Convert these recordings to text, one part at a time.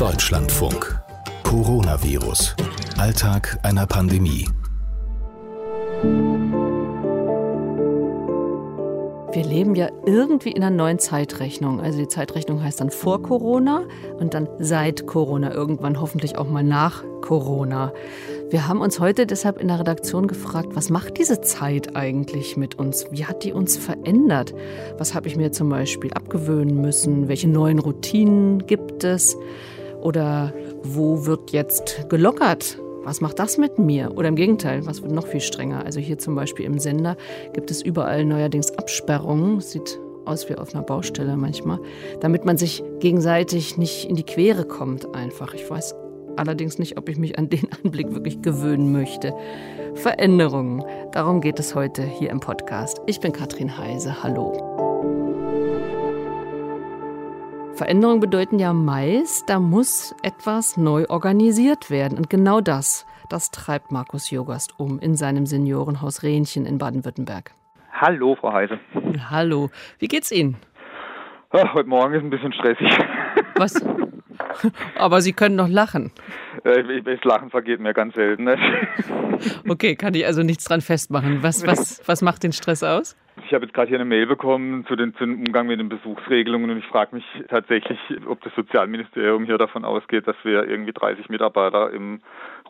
Deutschlandfunk. Coronavirus. Alltag einer Pandemie. Wir leben ja irgendwie in einer neuen Zeitrechnung. Also die Zeitrechnung heißt dann vor Corona und dann seit Corona, irgendwann hoffentlich auch mal nach Corona. Wir haben uns heute deshalb in der Redaktion gefragt, was macht diese Zeit eigentlich mit uns? Wie hat die uns verändert? Was habe ich mir zum Beispiel abgewöhnen müssen? Welche neuen Routinen gibt es? Oder wo wird jetzt gelockert? Was macht das mit mir? Oder im Gegenteil, was wird noch viel strenger? Also hier zum Beispiel im Sender gibt es überall neuerdings Absperrungen. Sieht aus wie auf einer Baustelle manchmal, damit man sich gegenseitig nicht in die Quere kommt einfach. Ich weiß allerdings nicht, ob ich mich an den Anblick wirklich gewöhnen möchte. Veränderungen, darum geht es heute hier im Podcast. Ich bin Katrin Heise, hallo. Veränderungen bedeuten ja meist, da muss etwas neu organisiert werden. Und genau das, das treibt Markus Jogast um in seinem Seniorenhaus Rehnchen in Baden-Württemberg. Hallo, Frau Heise. Hallo. Wie geht's Ihnen? Ach, heute Morgen ist ein bisschen stressig. Was? Aber Sie können noch lachen. Äh, das Lachen vergeht mir ganz selten. Ne? Okay, kann ich also nichts dran festmachen. Was, was, was macht den Stress aus? Ich habe jetzt gerade hier eine Mail bekommen zu, den, zu dem Umgang mit den Besuchsregelungen und ich frage mich tatsächlich, ob das Sozialministerium hier davon ausgeht, dass wir irgendwie 30 Mitarbeiter im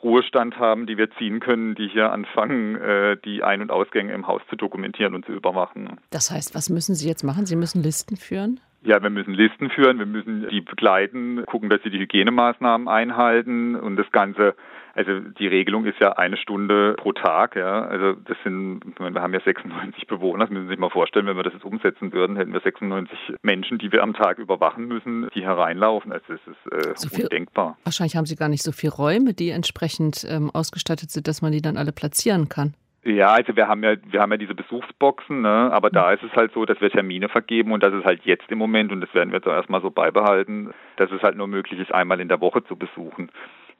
Ruhestand haben, die wir ziehen können, die hier anfangen, äh, die Ein- und Ausgänge im Haus zu dokumentieren und zu überwachen. Das heißt, was müssen Sie jetzt machen? Sie müssen Listen führen? Ja, wir müssen Listen führen, wir müssen die begleiten, gucken, dass sie die Hygienemaßnahmen einhalten und das Ganze also die Regelung ist ja eine Stunde pro Tag, ja. Also das sind, wir haben ja 96 Bewohner, das müssen Sie sich mal vorstellen, wenn wir das jetzt umsetzen würden, hätten wir 96 Menschen, die wir am Tag überwachen müssen, die hereinlaufen. Also das ist äh, so viel, undenkbar. Wahrscheinlich haben Sie gar nicht so viele Räume, die entsprechend ähm, ausgestattet sind, dass man die dann alle platzieren kann. Ja, also wir haben ja, wir haben ja diese Besuchsboxen, ne? aber da ist es halt so, dass wir Termine vergeben und das ist halt jetzt im Moment und das werden wir jetzt erstmal so beibehalten, dass es halt nur möglich ist, einmal in der Woche zu besuchen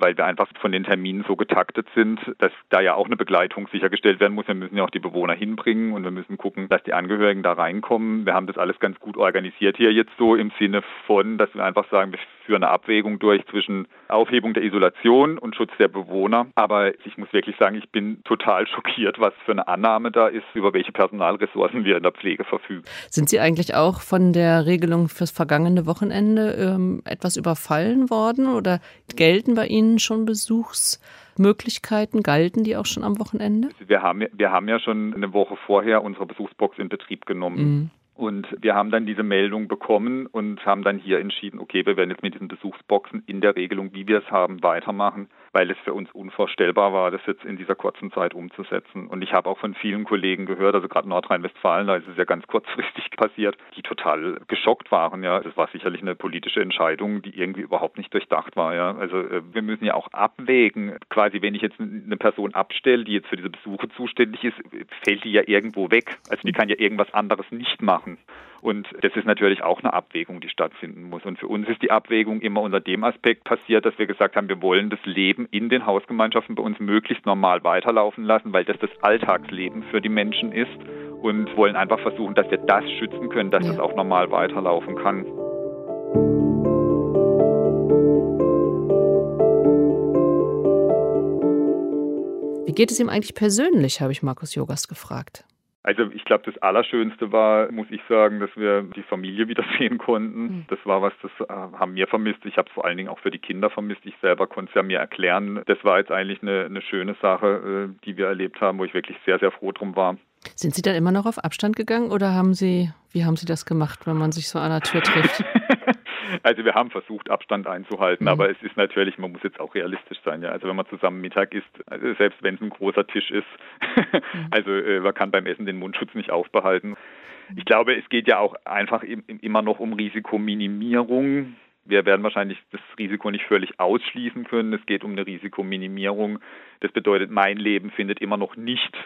weil wir einfach von den Terminen so getaktet sind, dass da ja auch eine Begleitung sichergestellt werden muss. Wir müssen ja auch die Bewohner hinbringen und wir müssen gucken, dass die Angehörigen da reinkommen. Wir haben das alles ganz gut organisiert hier jetzt so im Sinne von, dass wir einfach sagen, wir führen eine Abwägung durch zwischen Aufhebung der Isolation und Schutz der Bewohner. Aber ich muss wirklich sagen, ich bin total schockiert, was für eine Annahme da ist, über welche Personalressourcen wir in der Pflege verfügen. Sind Sie eigentlich auch von der Regelung fürs vergangene Wochenende ähm, etwas überfallen worden oder gelten bei Ihnen schon Besuchsmöglichkeiten? Galten die auch schon am Wochenende? Wir haben, wir haben ja schon eine Woche vorher unsere Besuchsbox in Betrieb genommen. Mhm. Und wir haben dann diese Meldung bekommen und haben dann hier entschieden, okay, wir werden jetzt mit diesen Besuchsboxen in der Regelung, wie wir es haben, weitermachen weil es für uns unvorstellbar war, das jetzt in dieser kurzen Zeit umzusetzen. Und ich habe auch von vielen Kollegen gehört, also gerade Nordrhein-Westfalen, da ist es ja ganz kurzfristig passiert, die total geschockt waren. Ja, das war sicherlich eine politische Entscheidung, die irgendwie überhaupt nicht durchdacht war. Ja, also äh, wir müssen ja auch abwägen. Quasi, wenn ich jetzt eine Person abstelle, die jetzt für diese Besuche zuständig ist, fällt die ja irgendwo weg. Also die kann ja irgendwas anderes nicht machen. Und das ist natürlich auch eine Abwägung, die stattfinden muss. Und für uns ist die Abwägung immer unter dem Aspekt passiert, dass wir gesagt haben, wir wollen das Leben in den Hausgemeinschaften bei uns möglichst normal weiterlaufen lassen, weil das das Alltagsleben für die Menschen ist und wollen einfach versuchen, dass wir das schützen können, dass ja. es auch normal weiterlaufen kann. Wie geht es ihm eigentlich persönlich, habe ich Markus Jogas gefragt. Also ich glaube, das Allerschönste war, muss ich sagen, dass wir die Familie wiedersehen konnten. Mhm. Das war was, das äh, haben wir vermisst. Ich habe es vor allen Dingen auch für die Kinder vermisst. Ich selber konnte es ja mir erklären. Das war jetzt eigentlich eine, eine schöne Sache, äh, die wir erlebt haben, wo ich wirklich sehr, sehr froh drum war. Sind Sie dann immer noch auf Abstand gegangen oder haben Sie, wie haben Sie das gemacht, wenn man sich so an der Tür trifft? Also wir haben versucht, Abstand einzuhalten, mhm. aber es ist natürlich, man muss jetzt auch realistisch sein. Ja? Also wenn man zusammen Mittag isst, also selbst wenn es ein großer Tisch ist, mhm. also äh, man kann beim Essen den Mundschutz nicht aufbehalten. Ich glaube, es geht ja auch einfach im, immer noch um Risikominimierung. Wir werden wahrscheinlich das Risiko nicht völlig ausschließen können. Es geht um eine Risikominimierung. Das bedeutet, mein Leben findet immer noch nicht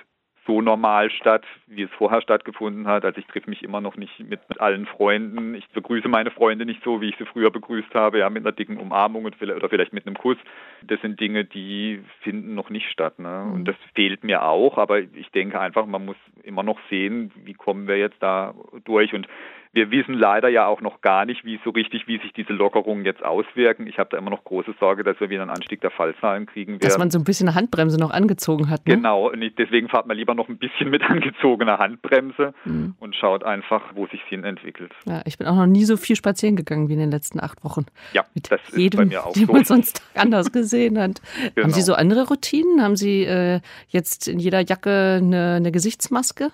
so normal statt, wie es vorher stattgefunden hat. Also ich treffe mich immer noch nicht mit, mit allen Freunden. Ich begrüße meine Freunde nicht so, wie ich sie früher begrüßt habe, ja, mit einer dicken Umarmung oder vielleicht mit einem Kuss. Das sind Dinge, die finden noch nicht statt. Ne? Und mhm. das fehlt mir auch, aber ich denke einfach, man muss immer noch sehen, wie kommen wir jetzt da durch. Und Wir wissen leider ja auch noch gar nicht, wie so richtig, wie sich diese Lockerungen jetzt auswirken. Ich habe da immer noch große Sorge, dass wir wieder einen Anstieg der Fallzahlen kriegen werden. Dass man so ein bisschen eine Handbremse noch angezogen hat. Ne? Genau, und deswegen fahrt man lieber noch ein bisschen mit angezogener Handbremse mhm. und schaut einfach, wo sich hin entwickelt. Ja, ich bin auch noch nie so viel spazieren gegangen wie in den letzten acht Wochen. Ja, mit das ist jedem, bei mir auch den so. man sonst anders gesehen hat. Genau. Haben Sie so andere Routinen? Haben Sie äh, jetzt in jeder Jacke eine, eine Gesichtsmaske?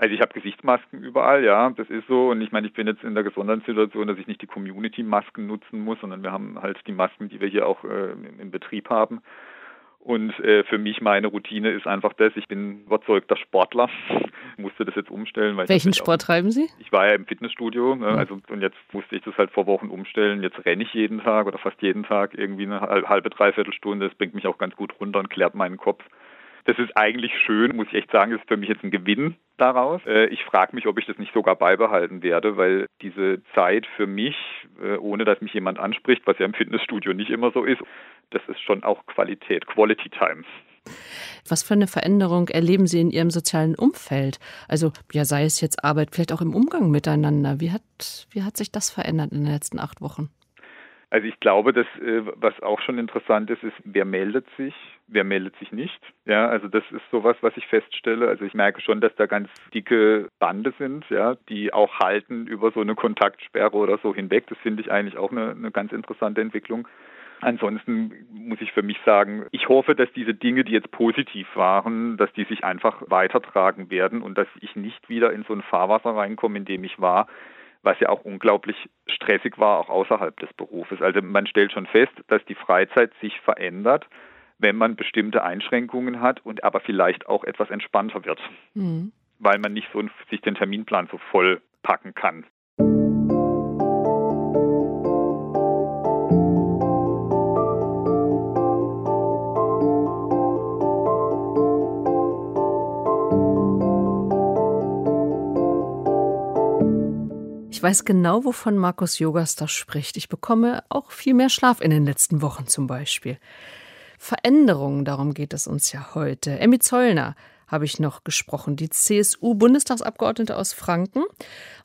Also ich habe Gesichtsmasken überall, ja, das ist so. Und ich meine, ich bin jetzt in der gesonderten Situation, dass ich nicht die Community-Masken nutzen muss, sondern wir haben halt die Masken, die wir hier auch äh, im Betrieb haben. Und äh, für mich meine Routine ist einfach das, ich bin überzeugter Sportler, musste das jetzt umstellen. Weil Welchen Sport auch, treiben Sie? Ich war ja im Fitnessstudio, ne, also und jetzt musste ich das halt vor Wochen umstellen. Jetzt renne ich jeden Tag oder fast jeden Tag irgendwie eine halbe, dreiviertel Stunde. Das bringt mich auch ganz gut runter und klärt meinen Kopf. Das ist eigentlich schön, muss ich echt sagen, das ist für mich jetzt ein Gewinn daraus. Äh, ich frage mich, ob ich das nicht sogar beibehalten werde, weil diese Zeit für mich, äh, ohne dass mich jemand anspricht, was ja im Fitnessstudio nicht immer so ist, das ist schon auch Qualität, Quality Time. Was für eine Veränderung erleben Sie in Ihrem sozialen Umfeld? Also, ja, sei es jetzt Arbeit, vielleicht auch im Umgang miteinander. Wie hat, wie hat sich das verändert in den letzten acht Wochen? Also ich glaube, dass äh, was auch schon interessant ist, ist, wer meldet sich, wer meldet sich nicht. Ja, also das ist sowas, was ich feststelle. Also ich merke schon, dass da ganz dicke Bande sind, ja, die auch halten über so eine Kontaktsperre oder so hinweg. Das finde ich eigentlich auch eine, eine ganz interessante Entwicklung. Ansonsten muss ich für mich sagen, ich hoffe, dass diese Dinge, die jetzt positiv waren, dass die sich einfach weitertragen werden und dass ich nicht wieder in so ein Fahrwasser reinkomme, in dem ich war, was ja auch unglaublich stressig war, auch außerhalb des Berufes. Also man stellt schon fest, dass die Freizeit sich verändert, wenn man bestimmte Einschränkungen hat und aber vielleicht auch etwas entspannter wird, mhm. weil man nicht so sich den Terminplan so voll packen kann. Ich weiß genau, wovon Markus Yogas da spricht. Ich bekomme auch viel mehr Schlaf in den letzten Wochen zum Beispiel. Veränderungen, darum geht es uns ja heute. Emmy Zollner habe ich noch gesprochen, die CSU-Bundestagsabgeordnete aus Franken.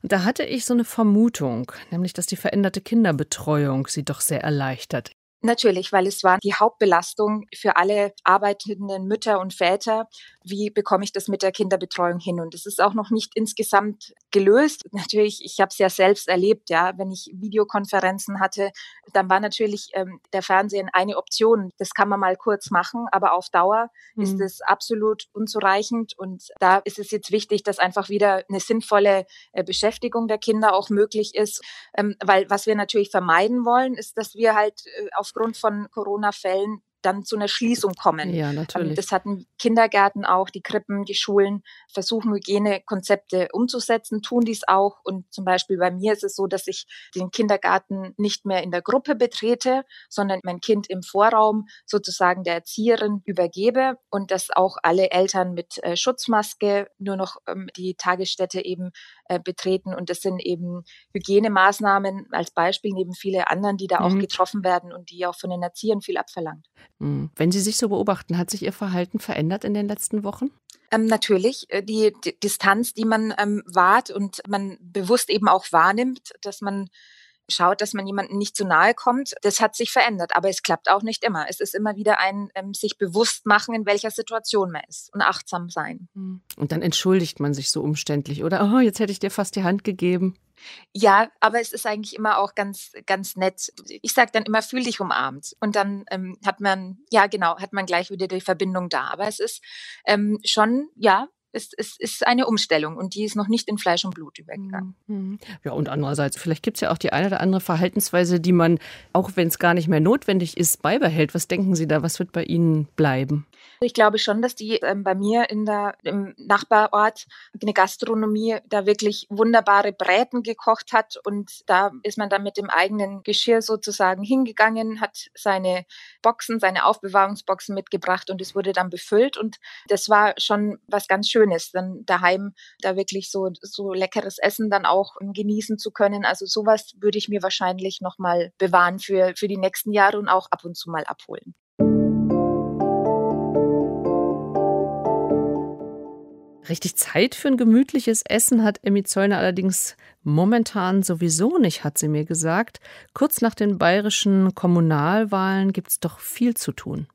Und da hatte ich so eine Vermutung, nämlich, dass die veränderte Kinderbetreuung sie doch sehr erleichtert. Natürlich, weil es war die Hauptbelastung für alle arbeitenden Mütter und Väter. Wie bekomme ich das mit der Kinderbetreuung hin? Und es ist auch noch nicht insgesamt gelöst. Natürlich, ich habe es ja selbst erlebt, ja, wenn ich Videokonferenzen hatte, dann war natürlich ähm, der Fernsehen eine Option. Das kann man mal kurz machen, aber auf Dauer mhm. ist es absolut unzureichend. Und da ist es jetzt wichtig, dass einfach wieder eine sinnvolle äh, Beschäftigung der Kinder auch möglich ist. Ähm, weil was wir natürlich vermeiden wollen, ist, dass wir halt äh, aufgrund von Corona-Fällen dann zu einer Schließung kommen. Ja, ähm, natürlich. Das hatten Kindergärten auch, die Krippen, die Schulen versuchen Hygienekonzepte umzusetzen, tun dies auch. Und zum Beispiel bei mir ist es so, dass ich den Kindergarten nicht mehr in der Gruppe betrete, sondern mein Kind im Vorraum sozusagen der Erzieherin übergebe und dass auch alle Eltern mit äh, Schutzmaske nur noch ähm, die Tagesstätte eben äh, betreten. Und das sind eben Hygienemaßnahmen als Beispiel neben viele anderen, die da mhm. auch getroffen werden und die auch von den Erziehern viel abverlangt. Mhm. Wenn Sie sich so beobachten, hat sich Ihr Verhalten verändert in den letzten Wochen? Ähm, natürlich, äh, die, die, Distanz, die man ähm, wahrt und man bewusst eben auch wahrnimmt, dass man schaut, dass man jemandem nicht zu nahe kommt, das hat sich verändert. Aber es klappt auch nicht immer. Es ist immer wieder ein ähm, sich bewusst machen, in welcher Situation man ist und achtsam sein. Hm. Und dann entschuldigt man sich so umständlich, oder? Oh, jetzt hätte ich dir fast die Hand gegeben. Ja, aber es ist eigentlich immer auch ganz, ganz nett. Ich sage dann immer, fühl dich umarmt. Und dann ähm, hat man, ja genau, hat man gleich wieder die Verbindung da. Aber es ist ähm, schon, ja, es, es ist eine Umstellung und die ist noch nicht in Fleisch und Blut übergegangen. Mhm. Ja, und andererseits, vielleicht gibt es ja auch die eine oder andere Verhaltensweise, die man, auch wenn es gar nicht mehr notwendig ist, beibehält. Was denken Sie da? Was wird bei Ihnen bleiben? Ich glaube schon, dass die ähm, bei mir in der, im Nachbarort eine Gastronomie da wirklich wunderbare Bräten gekocht hat und da ist man dann mit dem eigenen Geschirr sozusagen hingegangen, hat seine Boxen, seine Aufbewahrungsboxen mitgebracht und es wurde dann befüllt und das war schon was ganz Schönes, dann daheim da wirklich so, so leckeres Essen dann auch genießen zu können. Also sowas würde ich mir wahrscheinlich nochmal bewahren für, für die nächsten Jahre und auch ab und zu mal abholen. Richtig Zeit für ein gemütliches Essen hat Emmy Zäuner allerdings momentan sowieso nicht, hat sie mir gesagt. Kurz nach den bayerischen Kommunalwahlen gibt es doch viel zu tun.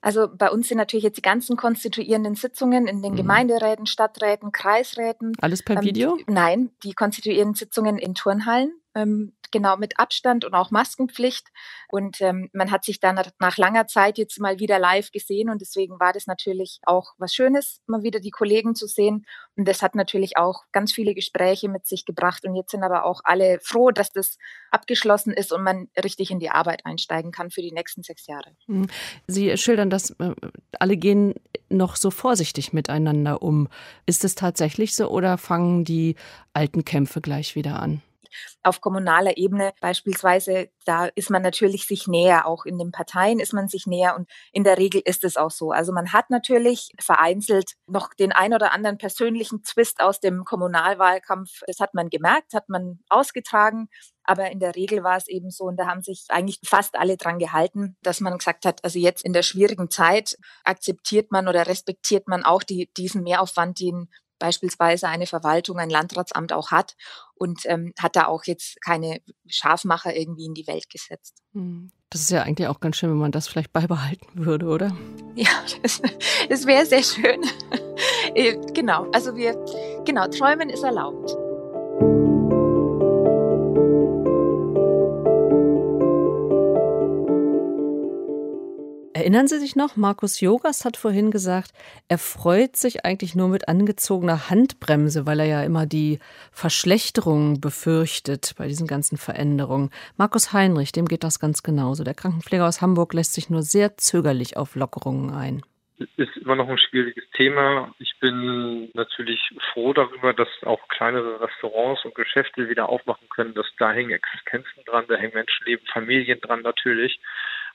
Also bei uns sind natürlich jetzt die ganzen konstituierenden Sitzungen in den mhm. Gemeinderäten, Stadträten, Kreisräten. Alles per ähm, Video? Nein, die konstituierenden Sitzungen in Turnhallen ähm, genau mit Abstand und auch Maskenpflicht. Und ähm, man hat sich dann nach langer Zeit jetzt mal wieder live gesehen und deswegen war das natürlich auch was Schönes, mal wieder die Kollegen zu sehen. Und das hat natürlich auch ganz viele Gespräche mit sich gebracht. Und jetzt sind aber auch alle froh, dass das abgeschlossen ist und man richtig in die Arbeit einsteigen kann für die nächsten sechs Jahre. Mhm. Sie schildern, dass äh, alle gehen noch so vorsichtig miteinander um. Ist es tatsächlich so oder fangen die alten Kämpfe gleich wieder an? Auf kommunaler Ebene beispielsweise, da ist man natürlich sich näher, auch in den Parteien ist man sich näher und in der Regel ist es auch so. Also man hat natürlich vereinzelt noch den ein oder anderen persönlichen Twist aus dem Kommunalwahlkampf. Das hat man gemerkt, hat man ausgetragen. Aber in der Regel war es eben so, und da haben sich eigentlich fast alle dran gehalten, dass man gesagt hat, also jetzt in der schwierigen Zeit akzeptiert man oder respektiert man auch die, diesen Mehraufwand, den beispielsweise eine Verwaltung, ein Landratsamt auch hat und ähm, hat da auch jetzt keine Schafmacher irgendwie in die Welt gesetzt. Hm. Das ist ja eigentlich auch ganz schön, wenn man das vielleicht beibehalten würde, oder? Ja, das, das wäre sehr schön. Äh, genau, also wir, genau, träumen ist erlaubt. Erinnern Sie sich noch, Markus Jogas hat vorhin gesagt, er freut sich eigentlich nur mit angezogener Handbremse, weil er ja immer die Verschlechterung befürchtet bei diesen ganzen Veränderungen. Markus Heinrich, dem geht das ganz genauso. Der Krankenpfleger aus Hamburg lässt sich nur sehr zögerlich auf Lockerungen ein ist immer noch ein schwieriges Thema. Ich bin natürlich froh darüber, dass auch kleinere Restaurants und Geschäfte wieder aufmachen können. Dass da hängen Existenzen dran, da hängen Menschenleben, Familien dran natürlich.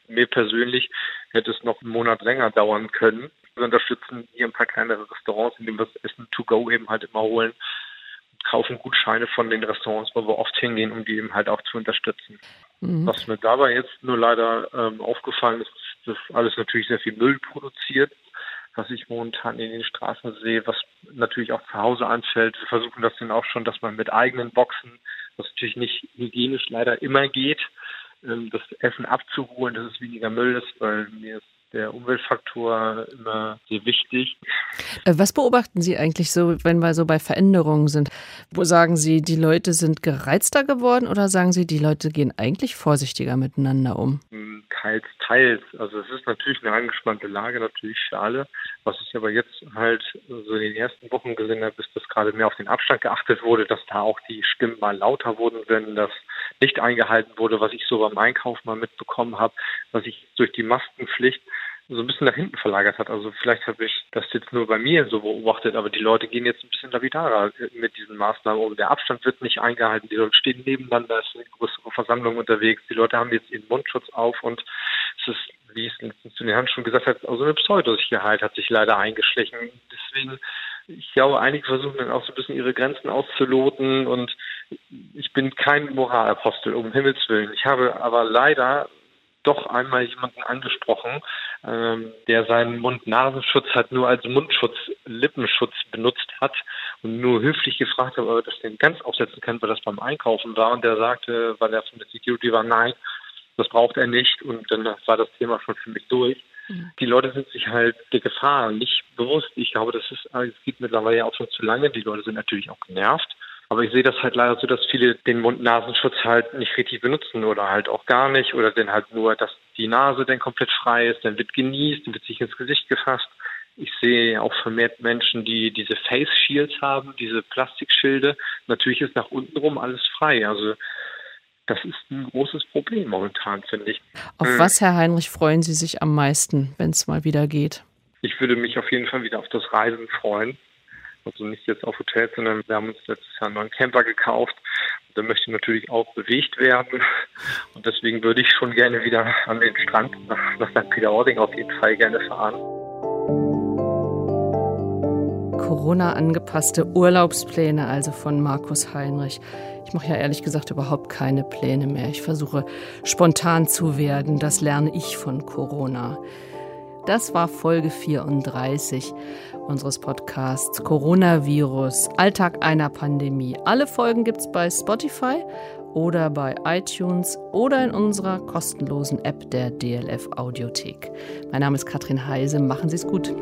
Mir persönlich hätte es noch einen Monat länger dauern können. Wir unterstützen hier ein paar kleinere Restaurants, indem wir das Essen to go eben halt immer holen kaufen Gutscheine von den Restaurants, wo wir oft hingehen, um die eben halt auch zu unterstützen. Mhm. Was mir dabei jetzt nur leider ähm, aufgefallen ist, dass alles natürlich sehr viel Müll produziert, was ich momentan in den Straßen sehe, was natürlich auch zu Hause anfällt. Wir versuchen das dann auch schon, dass man mit eigenen Boxen, was natürlich nicht hygienisch leider immer geht, das Essen abzuholen, dass es weniger Müll ist, weil mir ist der Umweltfaktor immer sehr wichtig. Äh, was beobachten Sie eigentlich so, wenn wir so bei Veränderungen sind? Wo sagen Sie, die Leute sind gereizter geworden oder sagen Sie, die Leute gehen eigentlich vorsichtiger miteinander um? Hm, teils, teils. Also es ist natürlich eine angespannte Lage, natürlich für alle. Was ich aber jetzt halt so in den ersten Wochen gesehen habe, ist, dass gerade mehr auf den Abstand geachtet wurde, dass da auch die Stimmen mal lauter wurden, wenn das nicht eingehalten wurde, was ich so beim Einkauf mal mitbekommen habe, was ich durch die Maskenpflicht so ein bisschen nach hinten verlagert hat. Also vielleicht habe ich das jetzt nur bei mir so beobachtet, aber die Leute gehen jetzt ein bisschen lapidarer mit diesen Maßnahmen um. Der Abstand wird nicht eingehalten, die Leute stehen nebeneinander, es ist eine größere Versammlung unterwegs, die Leute haben jetzt ihren Mundschutz auf und es ist, wie es zu den schon gesagt hat, also eine Pseudosicherheit hat sich leider eingeschlichen. Deswegen ich glaube, einige versuchen dann auch so ein bisschen ihre Grenzen auszuloten und ich bin kein Moralapostel, um Himmels Willen. Ich habe aber leider doch einmal jemanden angesprochen, ähm, der seinen Mund-Nasenschutz halt nur als Mundschutz, Lippenschutz benutzt hat und nur höflich gefragt hat, ob er das denn ganz aufsetzen kann, weil das beim Einkaufen war. Und der sagte, weil er von der Security war, nein, das braucht er nicht. Und dann war das Thema schon für mich durch. Mhm. Die Leute sind sich halt der Gefahr nicht bewusst. Ich glaube, das ist, es geht mittlerweile ja auch schon zu lange. Die Leute sind natürlich auch genervt. Aber ich sehe das halt leider so, dass viele den Mund-Nasenschutz halt nicht richtig benutzen oder halt auch gar nicht oder dann halt nur, dass die Nase dann komplett frei ist, dann wird genießt, dann wird sich ins Gesicht gefasst. Ich sehe auch vermehrt Menschen, die diese Face Shields haben, diese Plastikschilde. Natürlich ist nach unten rum alles frei. Also das ist ein großes Problem momentan, finde ich. Auf hm. was, Herr Heinrich, freuen Sie sich am meisten, wenn es mal wieder geht? Ich würde mich auf jeden Fall wieder auf das Reisen freuen. Also nicht jetzt auf Hotels, sondern wir haben uns letztes Jahr einen neuen Camper gekauft. Der möchte natürlich auch bewegt werden. Und deswegen würde ich schon gerne wieder an den Strand nach, St. Peter-Ording auf jeden Fall gerne fahren. Corona-angepasste Urlaubspläne also von Markus Heinrich. Ich mache ja ehrlich gesagt überhaupt keine Pläne mehr. Ich versuche spontan zu werden. Das lerne ich von Corona. Das war Folge 34 unseres Podcasts Coronavirus, Alltag einer Pandemie. Alle Folgen gibt es bei Spotify oder bei iTunes oder in unserer kostenlosen App der DLF Audiothek. Mein Name ist Katrin Heise. Machen Sie es gut.